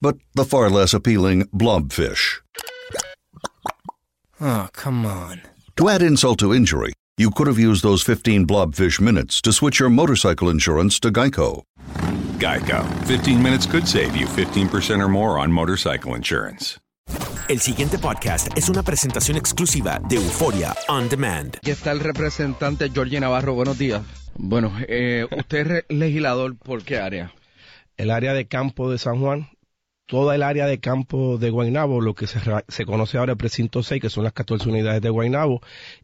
but the far less appealing blobfish. Oh, come on. To add insult to injury, you could have used those 15 blobfish minutes to switch your motorcycle insurance to Geico. Geico. 15 minutes could save you 15% or more on motorcycle insurance. El siguiente podcast es una presentación exclusiva de Euforia On Demand. Aquí está el representante Georgie Navarro. Buenos días. Bueno, eh, usted es legislador por qué área? el área de campo de San Juan, toda el área de campo de Guaynabo, lo que se, se conoce ahora el precinto 6, que son las 14 unidades de Guaynabo,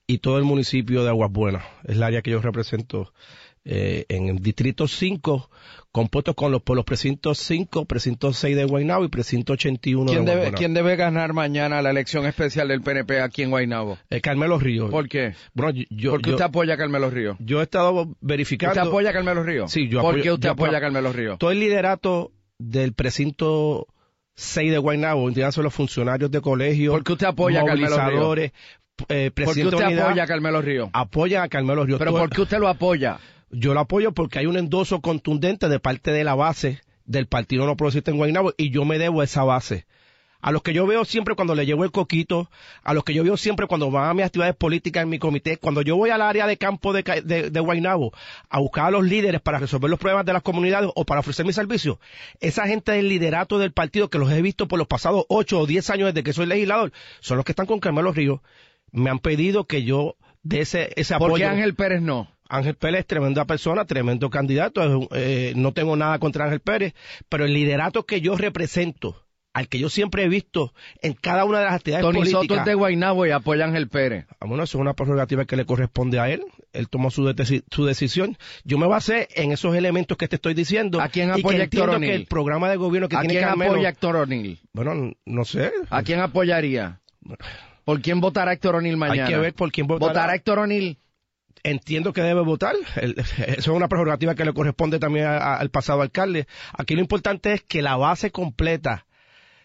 y todo el municipio de Aguas Buenas. Es el área que yo represento eh, en el distrito 5, compuesto con los, por los precintos 5, precinto 6 de Guaynabo y precinto 81 ¿Quién de debe. ¿Quién debe ganar mañana la elección especial del PNP aquí en Guaynabo? Eh, Carmelo Ríos. ¿Por qué? Bueno, yo- ¿Por qué yo- usted apoya a Carmelo Ríos? yo he estado verificando... ¿Usted apoya a Carmelo Ríos? Sí, yo ¿Por apoyo- qué usted yo apoya a Carmelo Ríos? todo el liderato del precinto 6 de Guaynabo, entiéndase los funcionarios de colegio, ¿Por qué usted apoya a Carmelo movilizadores, eh, ¿Por qué usted unidad, apoya a Carmelo Ríos? apoyan a Carmelo Ríos. ¿Pero Todo- por qué usted lo apoya? Yo lo apoyo porque hay un endoso contundente de parte de la base del Partido No Progresista en Guaynabo y yo me debo a esa base. A los que yo veo siempre cuando le llevo el coquito, a los que yo veo siempre cuando van a mis actividades políticas en mi comité, cuando yo voy al área de campo de, de, de Guaynabo a buscar a los líderes para resolver los problemas de las comunidades o para ofrecer mi servicio, esa gente del liderato del partido que los he visto por los pasados ocho o diez años desde que soy legislador, son los que están con Carmelo Ríos. Me han pedido que yo dé ese, ese apoyo. ¿Por qué Ángel Pérez no? Ángel Pérez es tremenda persona, tremendo candidato. eh, no tengo nada contra Ángel Pérez, pero el liderato que yo represento, al que yo siempre he visto en cada una de las actividades Tony políticas. Soto es de Guaynabo y apoya a Ángel Pérez. Bueno, eso es una prerrogativa que le corresponde a él. Él tomó su, deci- su decisión. Yo me basé en esos elementos que te estoy diciendo. ¿A quién y que apoya entiendo Héctor que O'Neill? el programa de gobierno que ¿A tiene quién Carmelo... apoya Héctor O'Neill? Bueno, no sé. ¿A quién apoyaría? ¿Por quién votará Héctor O'Neill mañana? Hay que ver por quién votará. ¿Votará Héctor O'Neill? entiendo que debe votar. El- eso es una prerrogativa que le corresponde también a- a- al pasado alcalde. Aquí lo importante es que la base completa,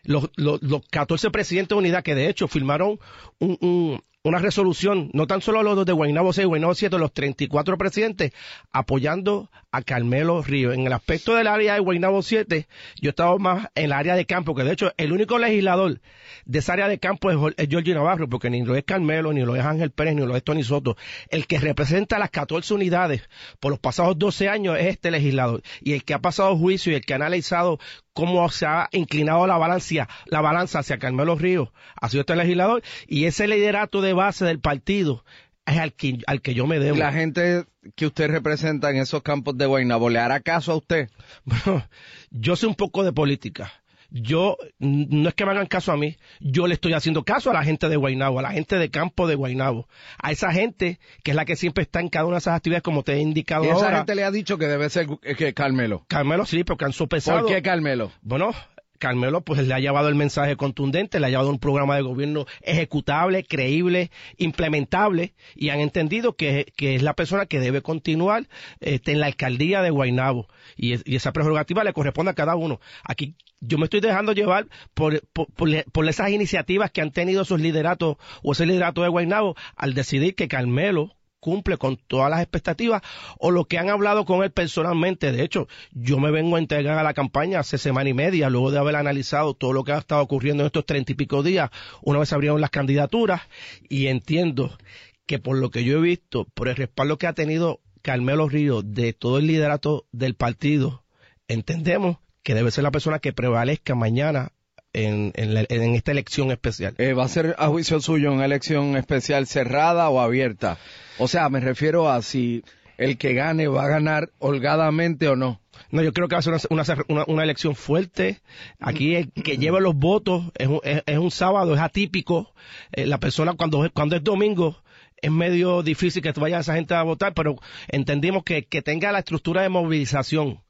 los, los, los 14 presidentes de unidad que de hecho firmaron un- un- una resolución, no tan solo los de Guaynabo 6, Guaynabo 7, los 34 presidentes, apoyando a Carmelo Río. En el aspecto del área de Guaynabo 7, yo estaba más en el área de campo, que de hecho el único legislador de esa área de campo es, es Navarro, porque ni lo es Carmelo, ni lo es Ángel Pérez, ni lo es Tony Soto. El que representa las 14 unidades por los pasados 12 años es este legislador. Y el que ha pasado juicio y el que ha analizado cómo se ha inclinado la balanza, la balanza hacia Carmelo Ríos ha sido este legislador. Y ese liderato de base del partido es al que, al que yo me debo. La gente que usted representa en esos campos de Guaynabo, ¿le hará caso a usted? Bueno, yo sé un poco de política. yo, no es que me hagan caso a mí, yo le estoy haciendo caso a la gente de Guaynabo, a la gente de campo de Guaynabo, a esa gente que es la que siempre está en cada una de esas actividades como te he indicado y esa ahora. gente le ha dicho que debe ser eh, que Carmelo. Carmelo sí, porque han sopesado. ¿Por qué Carmelo? Bueno, Carmelo pues le ha llevado el mensaje contundente, le ha llevado un programa de gobierno ejecutable, creíble, implementable y han entendido que, que es la persona que debe continuar este, en la alcaldía de Guaynabo y, es- y esa prerrogativa le corresponde a cada uno. Aquí yo me estoy dejando llevar por, por, por por esas iniciativas que han tenido esos lideratos o ese liderato de Guaynabo al decidir que Carmelo cumple con todas las expectativas o lo que han hablado con él personalmente. De hecho, yo me vengo a entregar a la campaña hace semana y media, luego de haber analizado todo lo que ha estado ocurriendo en estos treinta y pico días, una vez abrieron las candidaturas, y entiendo que por lo que yo he visto, por el respaldo que ha tenido Carmelo Ríos de todo el liderato del partido, entendemos que debe ser la persona que prevalezca mañana en, en la- en esta elección especial. Eh, ¿Va a ser a juicio suyo una elección especial cerrada o abierta? O sea, me refiero a si el que gane va a ganar holgadamente o no. No, yo creo que va a ser una, una- una- una elección fuerte. Aquí el que lleve los votos es un, es, es un sábado, es atípico. Eh, la persona cuando, cuando es domingo es medio difícil que vaya esa gente a votar, pero entendimos que, que tenga la estructura de movilización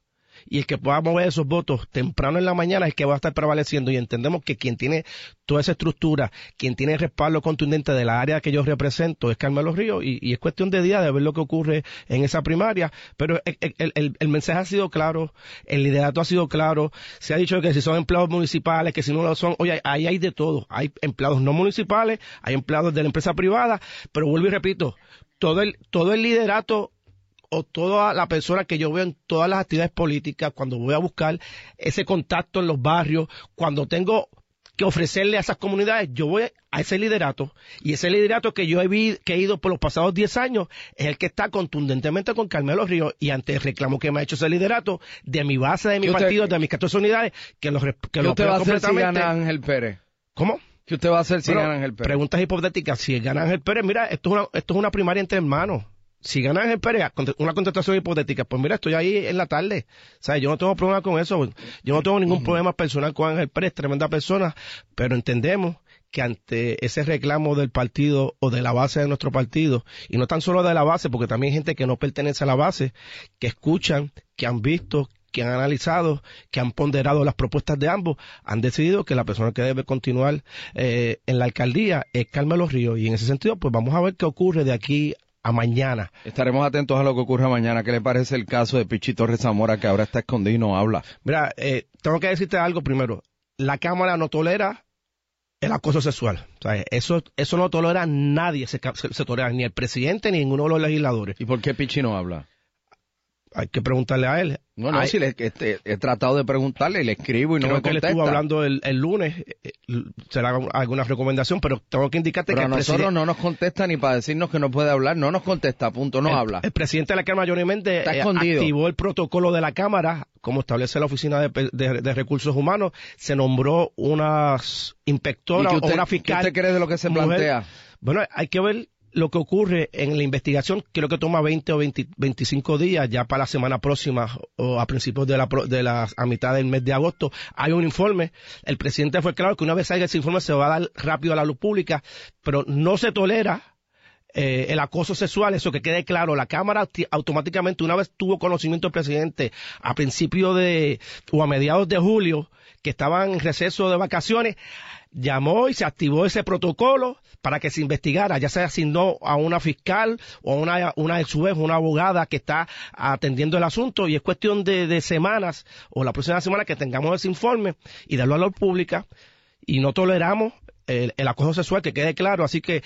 y el que pueda mover esos votos temprano en la mañana es el que va a estar prevaleciendo. Y entendemos que quien tiene toda esa estructura, quien tiene el respaldo contundente de la área que yo represento es Carmelo Ríos y, y es cuestión de día de ver lo que ocurre en esa primaria, pero el, el- mensaje ha sido claro, el liderato ha sido claro, se ha dicho que si son empleados municipales, que si no lo son, oye, ahí hay de todo, hay empleados no municipales, hay empleados de la empresa privada, pero vuelvo y repito, todo el, todo el liderato o toda la persona que yo veo en todas las actividades políticas, cuando voy a buscar ese contacto en los barrios, cuando tengo que ofrecerle a esas comunidades, yo voy a ese liderato y ese liderato que yo he, vi- que he ido por los pasados 10 años es el que está contundentemente con Carmelo Ríos y ante el reclamo que me ha hecho ese liderato de mi base, de mi ¿Qué usted- partido, de mis 14 unidades, que los, que ¿Qué lo usted va a hacer si gana Ángel Pérez? ¿Cómo? ¿Qué usted va a hacer si Bueno, gana Ángel Pérez? Preguntas hipotéticas. Si gana Ángel Pérez, mira, esto es una, esto es una primaria entre hermanos. Si gana Ángel Pérez, una contestación hipotética, pues mira, estoy ahí en la tarde. O sea, yo no tengo problema con eso. Yo no tengo ningún problema personal con Ángel Pérez, tremenda persona, pero entendemos que ante ese reclamo del partido o de la base de nuestro partido, y no tan solo de la base, porque también hay gente que no pertenece a la base, que escuchan, que han visto, que han analizado, que han ponderado las propuestas de ambos, han decidido que la persona que debe continuar eh, en la alcaldía es Carmelo Ríos. Y en ese sentido, pues vamos a ver qué ocurre de aquí a mañana. Estaremos atentos a lo que ocurra mañana. ¿Qué le parece el caso de Pichito Rezamora que ahora está escondido y no habla? Mira, eh, tengo que decirte algo primero. La Cámara no tolera el acoso sexual. O sea, eso, eso no tolera nadie, se- se tolera ni el presidente ni ninguno de los legisladores. ¿Y por qué Pichi no habla? Hay que preguntarle a él. No, no, Hay- si le, este, he tratado de preguntarle y le escribo y no Creo me que él contesta. estuvo hablando el, el lunes, eh, eh, será alguna recomendación, pero tengo que indicarte Pero que a el nosotros no nos contesta ni para decirnos que no puede hablar. No nos contesta, punto, no el, habla. el presidente de la Cámara, Está eh, activó el protocolo de la Cámara, como establece la Oficina de, de- de Recursos Humanos, se nombró una ¿Y inspectora qué o una qué fiscal. usted cree de lo que se mujer. plantea? Bueno, hay que ver lo que ocurre en la investigación, creo que toma 20 o 20 25 días, ya para la semana próxima o a principios de la, de la a mitad del mes de agosto, hay un informe. El presidente fue claro que una vez salga ese informe se va a dar rápido a la luz pública, pero no se tolera eh, el acoso sexual, eso que quede claro, la Cámara automáticamente, una vez tuvo conocimiento el presidente a principios de, o a mediados de julio, que estaban en receso de vacaciones, llamó y se activó ese protocolo para que se investigara, ya se asignó a una fiscal o a una, una su vez, una abogada que está atendiendo el asunto y es cuestión de, de semanas o la próxima semana que tengamos ese informe y darlo a la pública y no toleramos el, el acoso sexual, que quede claro. Así que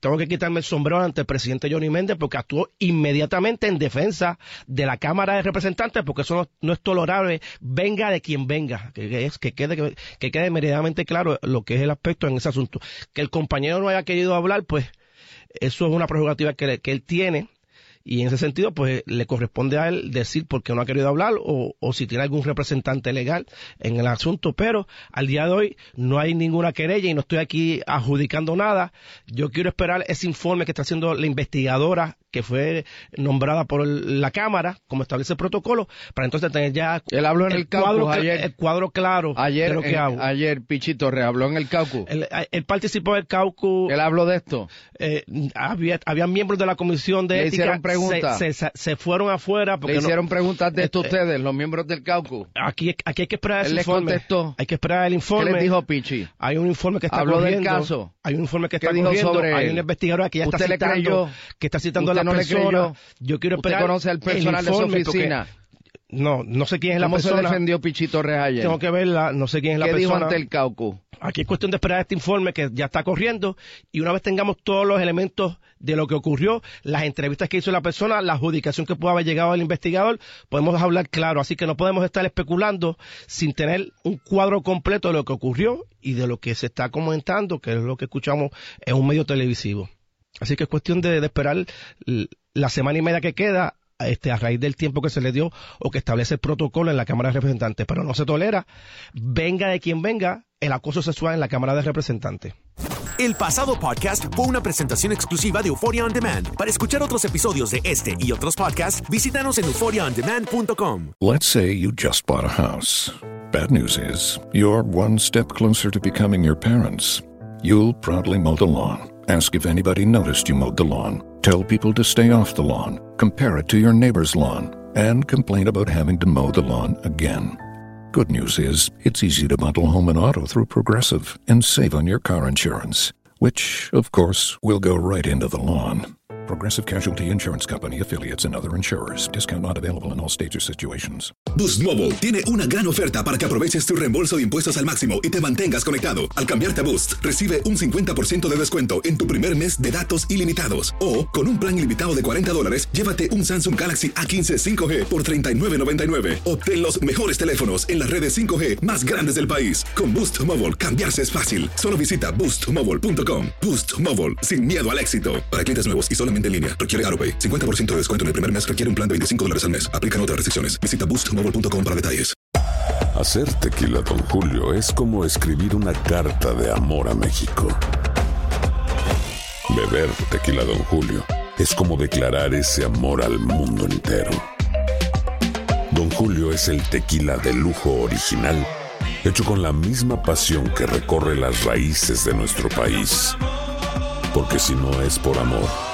tengo que quitarme el sombrero ante el presidente Johnny Méndez porque actuó inmediatamente en defensa de la Cámara de Representantes porque eso no, es tolerable, venga de quien venga. Que, es, que, quede, que, que quede meridianamente claro lo que es el aspecto en ese asunto. Que el compañero no haya querido hablar, pues eso es una prerrogativa que, que él tiene y en ese sentido pues le corresponde a él decir por qué no ha querido hablar o, o si tiene algún representante legal en el asunto, pero al día de hoy no hay ninguna querella y no estoy aquí adjudicando nada. Yo quiero esperar ese informe que está haciendo la investigadora que fue nombrada por el- la Cámara, como establece el protocolo, para entonces tener ya Él habló en el, cuadro, cl- ayer. el cuadro claro Ayer, de lo que en- hago. ayer Pichito Re habló en el caucus. Él, él participó del caucus. Él habló de esto. Eh, había, había miembros de la comisión de Le ética. Preguntas. Se, se- se fueron afuera porque Le no- hicieron preguntas de esto a Eh, ustedes, los miembros del caucus. Aquí, aquí hay que esperar Él ese les informe. contestó. Hay que esperar el informe. ¿Qué les dijo Pichi? Hay un informe que está Habló del corriendo. caso. Hay un informe que ¿Qué está dijo sobre hay él? una investigadora que ya está ¿Usted citando, que está citando a ¿Usted la no persona. Yo quiero ¿Usted esperar conoce al personal de su oficina? No, no sé quién es la ¿Cómo se persona. defendió Pichito Re ayer? Tengo que verla, no sé quién es la ¿Qué persona. dijo ante el caucus? Aquí es cuestión de esperar este informe que ya está corriendo y una vez tengamos todos los elementos de lo que ocurrió, las entrevistas que hizo la persona, la adjudicación que pudo haber llegado al investigador, podemos hablar claro. Así que no podemos estar especulando sin tener un cuadro completo de lo que ocurrió y de lo que se está comentando, que es lo que escuchamos en un medio televisivo. Así que es cuestión de, de esperar la semana y media que queda este, a raíz del tiempo que se le dio o que establece el protocolo en la Cámara de Representantes. Pero no se tolera, venga de quien venga, el acoso sexual en la Cámara de Representantes. El pasado podcast fue una presentación exclusiva de Euphoria On Demand. Para escuchar otros episodios de este y otros podcasts, visítanos en euphoriaondemand.com. Let's say you just bought a house. Bad news is, you're one step closer to becoming your parents. You'll proudly mow the lawn. Ask if anybody noticed you mowed the lawn. Tell people to stay off the lawn. Compare it to your neighbor's lawn. And complain about having to mow the lawn again. Good news is, it's easy to bundle home and auto through Progressive and save on your car insurance, which, of course, will go right into the lawn. Progressive Casualty Insurance Company affiliates and other insurers. Discount not available in all states or situations. Boost Mobile tiene una gran oferta para que aproveches tu reembolso de impuestos al máximo y te mantengas conectado. Al cambiarte a Boost, recibe un 50% de descuento en tu primer mes de datos ilimitados. O, con un plan ilimitado de 40 dólares, llévate un Samsung Galaxy A15 5G por $39.99. Obtén los mejores teléfonos en las redes 5G más grandes del país. Con Boost Mobile, cambiarse es fácil. Solo visita boostmobile.com. Boost Mobile, sin miedo al éxito. Para clientes nuevos y solamente en línea, requiere AroPay. 50% de descuento en el primer mes requiere un plan de 25 dólares al mes. Aplican otras restricciones. Visita boostmobile.com para detalles. Hacer tequila, Don Julio, es como escribir una carta de amor a México. Beber tequila, Don Julio, es como declarar ese amor al mundo entero. Don Julio es el tequila de lujo original, hecho con la misma pasión que recorre las raíces de nuestro país. Porque si no es por amor,